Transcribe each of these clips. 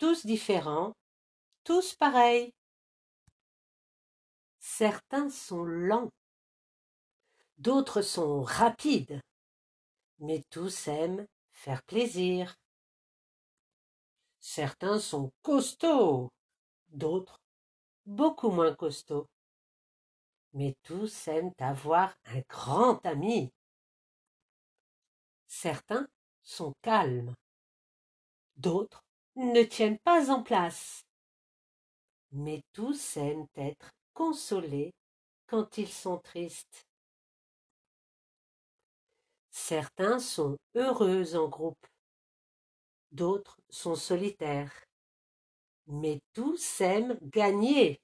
tous différents, tous pareils. Certains sont lents, d'autres sont rapides, mais tous aiment faire plaisir. Certains sont costauds, d'autres beaucoup moins costauds. Mais tous aiment avoir un grand ami. Certains sont calmes, d'autres ne tiennent pas en place. Mais tous aiment être consolés quand ils sont tristes. Certains sont heureux en groupe, d'autres sont solitaires, mais tous aiment gagner.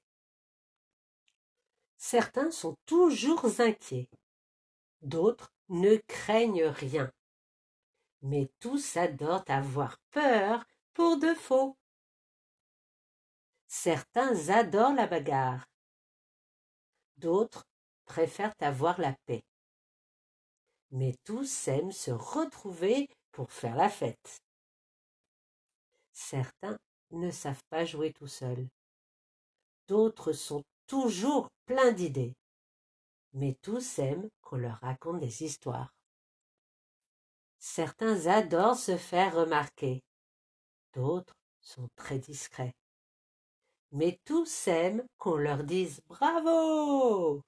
Certains sont toujours inquiets, d'autres ne craignent rien, mais tous adorent avoir peur pour de faux. Certains adorent la bagarre, d'autres préfèrent avoir la paix. Mais tous aiment se retrouver pour faire la fête. Certains ne savent pas jouer tout seuls. D'autres sont toujours pleins d'idées. Mais tous aiment qu'on leur raconte des histoires. Certains adorent se faire remarquer. D'autres sont très discrets. Mais tous aiment qu'on leur dise bravo.